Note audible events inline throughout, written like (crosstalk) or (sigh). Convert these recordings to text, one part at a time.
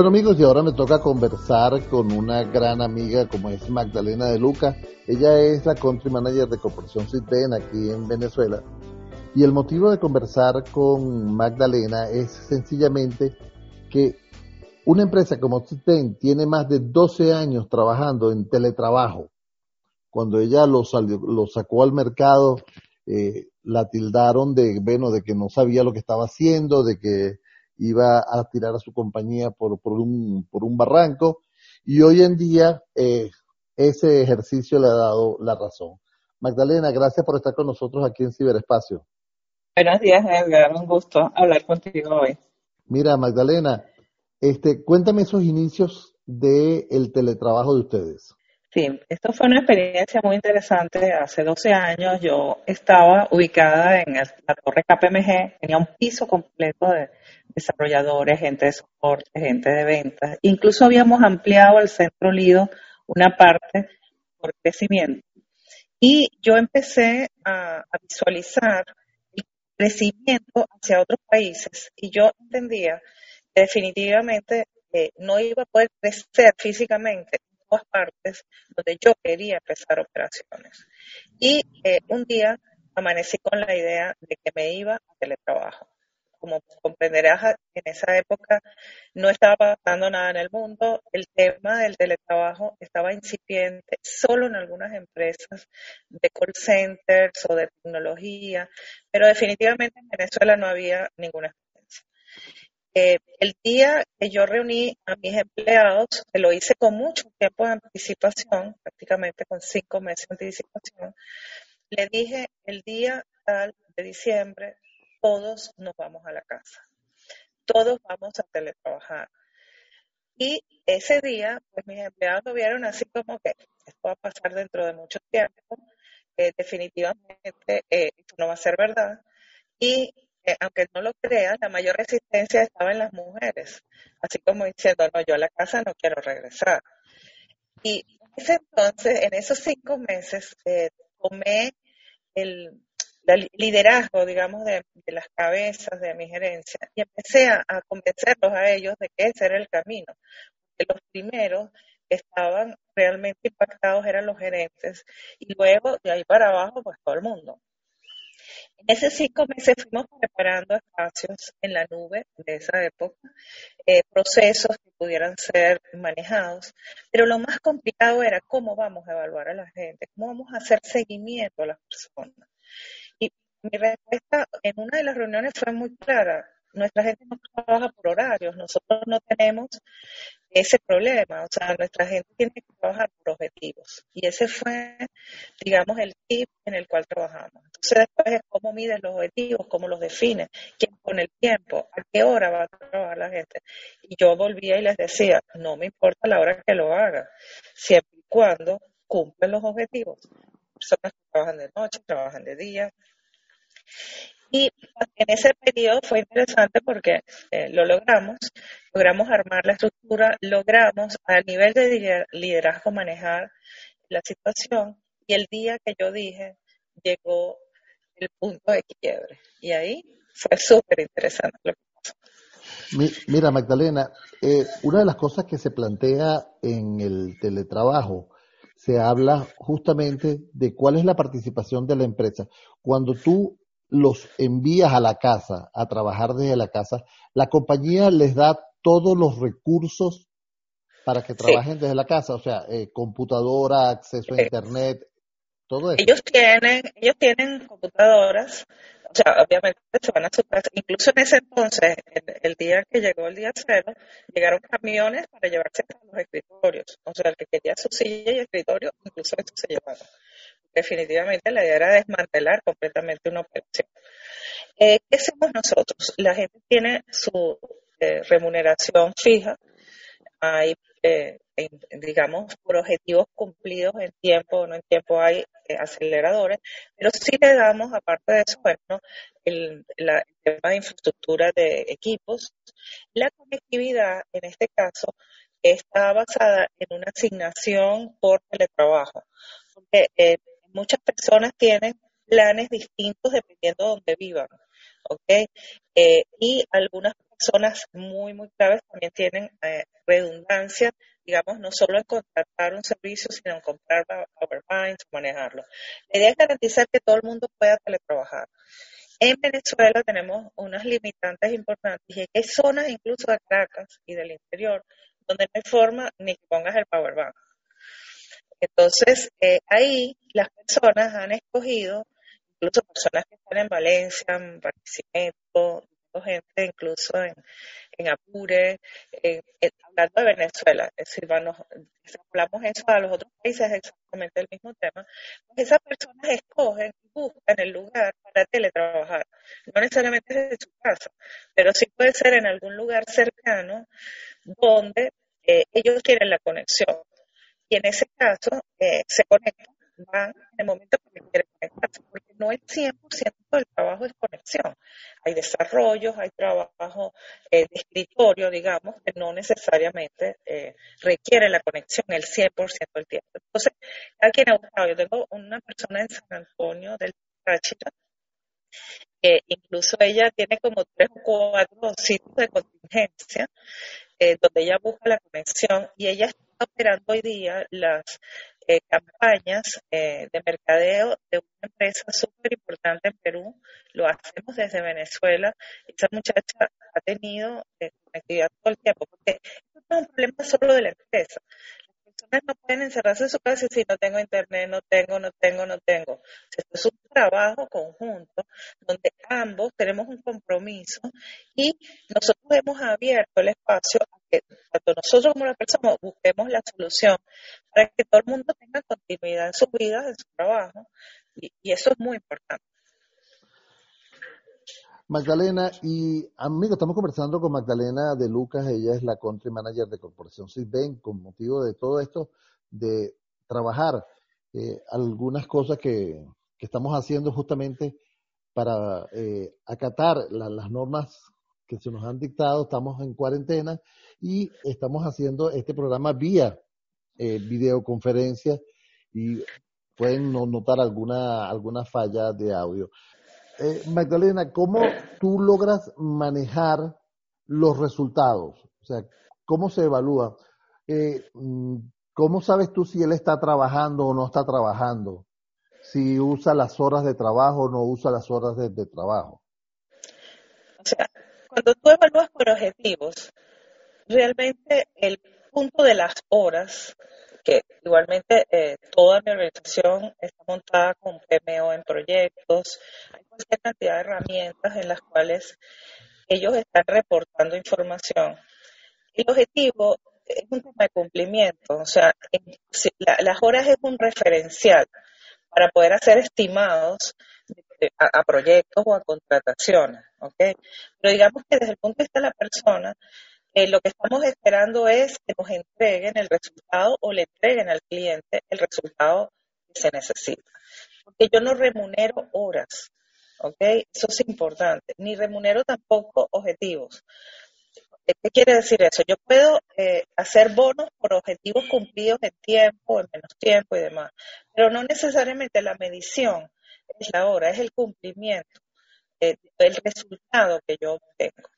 Bueno amigos, y ahora me toca conversar con una gran amiga como es Magdalena de Luca. Ella es la country manager de Corporación Citben aquí en Venezuela. Y el motivo de conversar con Magdalena es sencillamente que una empresa como Citben tiene más de 12 años trabajando en teletrabajo. Cuando ella lo, lo sacó al mercado, eh, la tildaron de, bueno, de que no sabía lo que estaba haciendo, de que iba a tirar a su compañía por, por, un, por un barranco y hoy en día eh, ese ejercicio le ha dado la razón. Magdalena, gracias por estar con nosotros aquí en Ciberespacio. Buenos días, Edgar. Un gusto hablar contigo hoy. Mira, Magdalena, este, cuéntame esos inicios del teletrabajo de ustedes. Sí, esto fue una experiencia muy interesante. Hace 12 años yo estaba ubicada en la torre KPMG, tenía un piso completo de desarrolladores, gente de soporte, gente de ventas. Incluso habíamos ampliado al centro Lido una parte por crecimiento. Y yo empecé a, visualizar el crecimiento hacia otros países y yo entendía que definitivamente eh, no iba a poder crecer físicamente partes donde yo quería empezar operaciones. Y eh, un día amanecí con la idea de que me iba a teletrabajo. Como comprenderás, en esa época no estaba pasando nada en el mundo. El tema del teletrabajo estaba incipiente solo en algunas empresas de call centers o de tecnología, pero definitivamente en Venezuela no había ninguna eh, el día que yo reuní a mis empleados, lo hice con mucho tiempo de anticipación, prácticamente con cinco meses de anticipación, le dije el día tal de diciembre, todos nos vamos a la casa, todos vamos a teletrabajar. Y ese día, pues mis empleados lo vieron así como que esto va a pasar dentro de mucho tiempo, eh, definitivamente eh, esto no va a ser verdad. Y eh, aunque no lo crean, la mayor resistencia estaba en las mujeres, así como diciendo, no, yo a la casa no quiero regresar. Y ese entonces, en esos cinco meses, tomé el, liderazgo, digamos, de, las cabezas de mi gerencia y empecé a, convencerlos a ellos de que ese era el camino. Los primeros que estaban realmente impactados eran los gerentes y luego de ahí para abajo, pues todo el mundo. En esos cinco meses fuimos preparando espacios en la nube de esa época, eh, procesos que pudieran ser manejados, pero lo más complicado era cómo vamos a evaluar a la gente, cómo vamos a hacer seguimiento a las personas. Mi respuesta en una de las reuniones fue muy clara. Nuestra gente no trabaja por horarios, nosotros no tenemos ese problema. O sea, nuestra gente tiene que trabajar por objetivos. Y ese fue, digamos, el tip en el cual trabajamos. Entonces, después es cómo mides los objetivos, cómo los defines, quién pone el tiempo, a qué hora va a trabajar la gente. Y yo volvía y les decía, no me importa la hora que lo haga, siempre y cuando cumplen los objetivos. Personas que trabajan de noche, trabajan de día. Y en ese periodo fue interesante porque eh, lo logramos, logramos armar la estructura, logramos a nivel de liderazgo manejar la situación y el día que yo dije llegó el punto de quiebre. Y ahí fue súper interesante lo que pasó. Mira, Magdalena, eh, una de las cosas que se plantea en el teletrabajo, se habla justamente de cuál es la participación de la empresa. Cuando tú los envías a la casa, a trabajar desde la casa, la compañía les da todos los recursos para que trabajen desde la casa, o sea, eh, computadora, acceso a internet, todo eso. Ellos tienen, ellos tienen computadoras, o sea, obviamente se van a su casa. Incluso en ese entonces, el, día que llegó el día cero, llegaron camiones para llevarse a los escritorios. O sea, el que quería su silla y escritorio, incluso esto se llevaron definitivamente la idea era desmantelar completamente una operación. Eh, ¿Qué hacemos nosotros? La gente tiene su eh, remuneración fija, hay, eh, digamos, por objetivos cumplidos en tiempo o no en tiempo hay aceleradores, pero sí le damos, aparte de eso, bueno, el, el tema de infraestructura de equipos. La conectividad, en este caso, está basada en una asignación por teletrabajo. Porque muchas personas tienen planes distintos dependiendo de dónde vivan, ¿ok? Eh, y algunas personas muy, muy claves también tienen eh, redundancia, digamos, no solo en contratar un servicio, sino en comprar PowerPoint, manejarlo. La idea es garantizar que todo el mundo pueda teletrabajar. En Venezuela tenemos unas limitantes importantes y hay zonas incluso de Caracas y del interior donde no hay forma ni que pongas el powerbank. Entonces, eh, ahí las personas han escogido, incluso personas que están en Valencia, en Barquisimeto, gente incluso en, en Apure, hablando de Venezuela, es decir, bueno, hablamos eso a los otros países, es exactamente el mismo tema, pues esas personas escogen y buscan el lugar para teletrabajar, no necesariamente desde su casa, pero sí puede ser en algún lugar cercano donde eh, ellos quieren la conexión. Y en ese caso eh, se conectan, van en el momento que quieren conectarse, porque no es 100% del trabajo es conexión. Hay desarrollos, hay trabajo eh, de escritorio, digamos, que no necesariamente requiere la conexión el 100% del tiempo. Entonces, cada quien ha buscado. Yo tengo una persona en San Antonio del Táchira, que incluso ella tiene como tres o cuatro sitios de contingencia eh, donde ella busca la conexión y ella está operando hoy día las eh, campañas eh, de mercadeo de una empresa súper importante en Perú. Lo hacemos desde Venezuela. Esa muchacha ha tenido conectividad todo el tiempo, porque no es un problema solo de la empresa no pueden encerrarse en su casa decir no tengo internet, no tengo, no tengo, no tengo. esto es un trabajo conjunto donde ambos tenemos un compromiso y nosotros hemos abierto el espacio a que tanto nosotros como la persona busquemos la solución para que todo el mundo tenga continuidad en sus vidas, en su trabajo y, eso es muy importante. Magdalena, y amigo, estamos conversando con Magdalena de Lucas, ella es la country manager de Corporación Sitben, con motivo de todo esto, de trabajar eh, algunas cosas que, estamos haciendo justamente para eh, acatar las normas que se nos han dictado, estamos en cuarentena y estamos haciendo este programa vía eh, videoconferencia y pueden notar alguna, alguna falla de audio. Eh, Magdalena, ¿cómo tú logras manejar los resultados? O sea, ¿cómo se evalúa? Eh, mm, ¿Cómo sabes tú si él está trabajando o no está trabajando? Si usa las horas de trabajo o no usa las horas de, trabajo. Cuando tú evalúas por objetivos, realmente el punto de las horas que igualmente eh, toda mi organización está montada con PMO en proyectos, hay cualquier cantidad de herramientas en las cuales ellos están reportando información. El objetivo es un tema de cumplimiento, o sea, las horas es un referencial para poder hacer estimados a, a, proyectos o a contrataciones, ¿ok? Pero digamos que desde el punto de vista de la persona, eh, lo que estamos esperando es que nos entreguen el resultado o le entreguen al cliente el resultado que se necesita. Porque yo no remunero horas, ¿ok? Eso es importante. Ni remunero tampoco objetivos. ¿Qué quiere decir eso? Yo puedo eh, hacer bonos por objetivos cumplidos en tiempo, en menos tiempo y demás, pero no necesariamente la medición es la hora, es el cumplimiento, eh, el resultado que yo obtengo.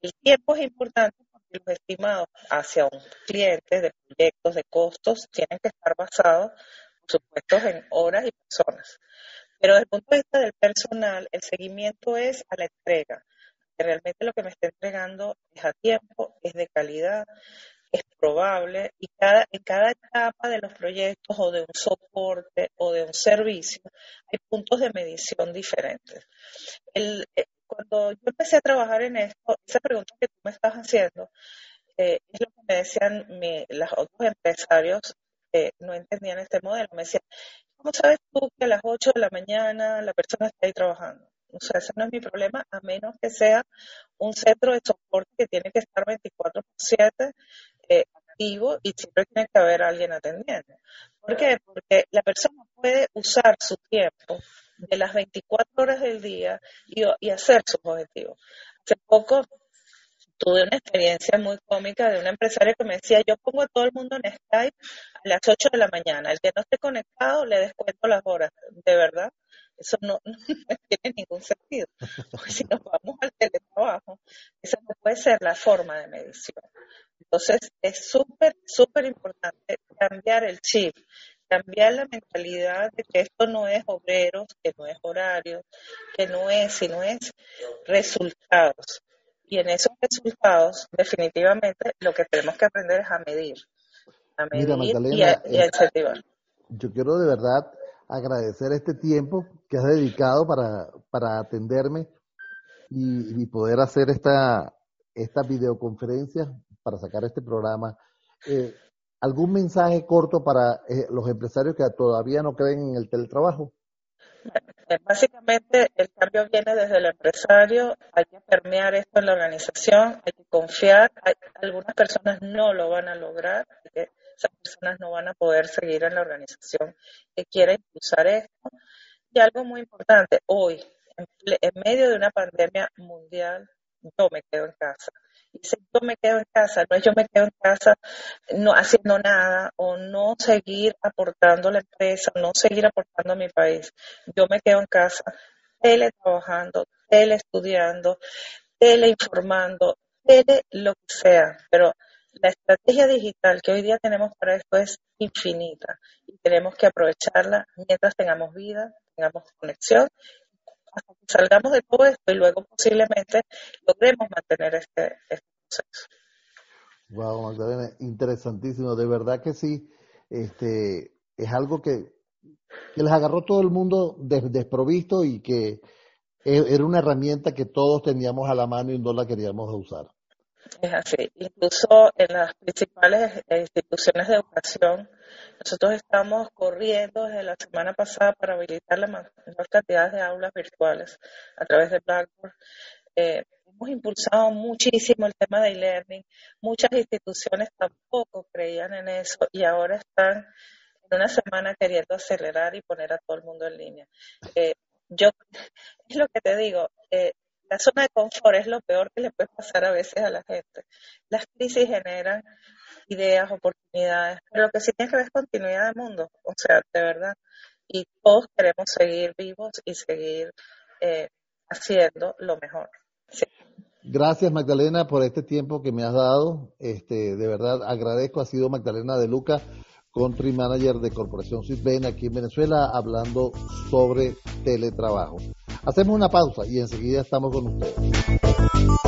El tiempo es importante los estimados hacia un cliente de proyectos, de costos, tienen que estar basados, por supuesto, en horas y personas. Pero desde el punto de vista del personal, el seguimiento es a la entrega. Que realmente lo que me está entregando es a tiempo, es de calidad, es probable y cada, en cada etapa de los proyectos o de un soporte o de un servicio hay puntos de medición diferentes. El, eh, cuando yo empecé a trabajar en esto, esa pregunta que tú me estás haciendo, eh, es lo que me decían los otros empresarios que no entendían este modelo. Me decían, ¿cómo sabes tú que a las 8 de la mañana la persona está ahí trabajando? O sea, ese no es mi problema, a menos que sea un centro de soporte que tiene que estar 24 por 7 eh, activo y siempre tiene que haber alguien atendiendo. ¿Por qué? Porque la persona puede usar su tiempo de las 24 horas del día y, hacer sus objetivos. Hace poco tuve una experiencia muy cómica de una empresaria que me decía, yo pongo a todo el mundo en Skype a las 8 de la mañana, el que no esté conectado le descuento las horas, de verdad. Eso (laughs) no, tiene ningún sentido. Porque si nos vamos al teletrabajo, esa no puede ser la forma de medición. Entonces, es súper, súper importante cambiar el chip, cambiar la mentalidad de que esto no es obreros, que no es horario, que no es, sino es resultados. Y en esos resultados, definitivamente, lo que tenemos que aprender es a medir. A medir y, a, eh, incentivar. Yo quiero de verdad agradecer este tiempo que has dedicado para, para atenderme y, poder hacer esta, esta videoconferencia para sacar este programa. Eh, ¿Algún mensaje corto para eh, los empresarios que todavía no creen en el teletrabajo? Básicamente el cambio viene desde el empresario, hay que permear esto en la organización, hay que confiar, algunas personas no lo van a lograr, esas personas no van a poder seguir en la organización que quiera impulsar esto. Y algo muy importante, hoy, en medio de una pandemia mundial, yo me quedo en casa y si yo me quedo en casa, no es yo me quedo en casa no haciendo nada o no seguir aportando a la empresa, no seguir aportando a mi país. Yo me quedo en casa teletrabajando, teleestudiando, teleinformando, tele lo que sea, pero la estrategia digital que hoy día tenemos para esto es infinita y tenemos que aprovecharla mientras tengamos vida, tengamos conexión hasta que salgamos de todo esto y luego posiblemente logremos mantener este, este proceso. Wow, Magdalena, interesantísimo, de verdad que sí, este, es algo que, les agarró todo el mundo desprovisto y que e, era una herramienta que todos teníamos a la mano y no la queríamos usar. Es así. Incluso en las principales instituciones de educación, nosotros estamos corriendo desde la semana pasada para habilitar la mayor cantidad de aulas virtuales a través de Blackboard. Eh, hemos impulsado muchísimo el tema de e-learning. Muchas instituciones tampoco creían en eso y ahora están en una semana queriendo acelerar y poner a todo el mundo en línea. Eh, yo, (laughs) es lo que te digo, eh, la zona de confort es lo peor que le puede pasar a veces a la gente. Las crisis generan ideas, oportunidades, pero lo que sí tiene que ver es continuidad del mundo, o sea, de verdad. Y todos queremos seguir vivos y seguir eh, haciendo lo mejor. Gracias Magdalena por este tiempo que me has dado. Este, de verdad agradezco. Ha sido Magdalena de Luca, Country Manager de Corporación Sitben aquí en Venezuela, hablando sobre teletrabajo. Hacemos una pausa y enseguida estamos con ustedes.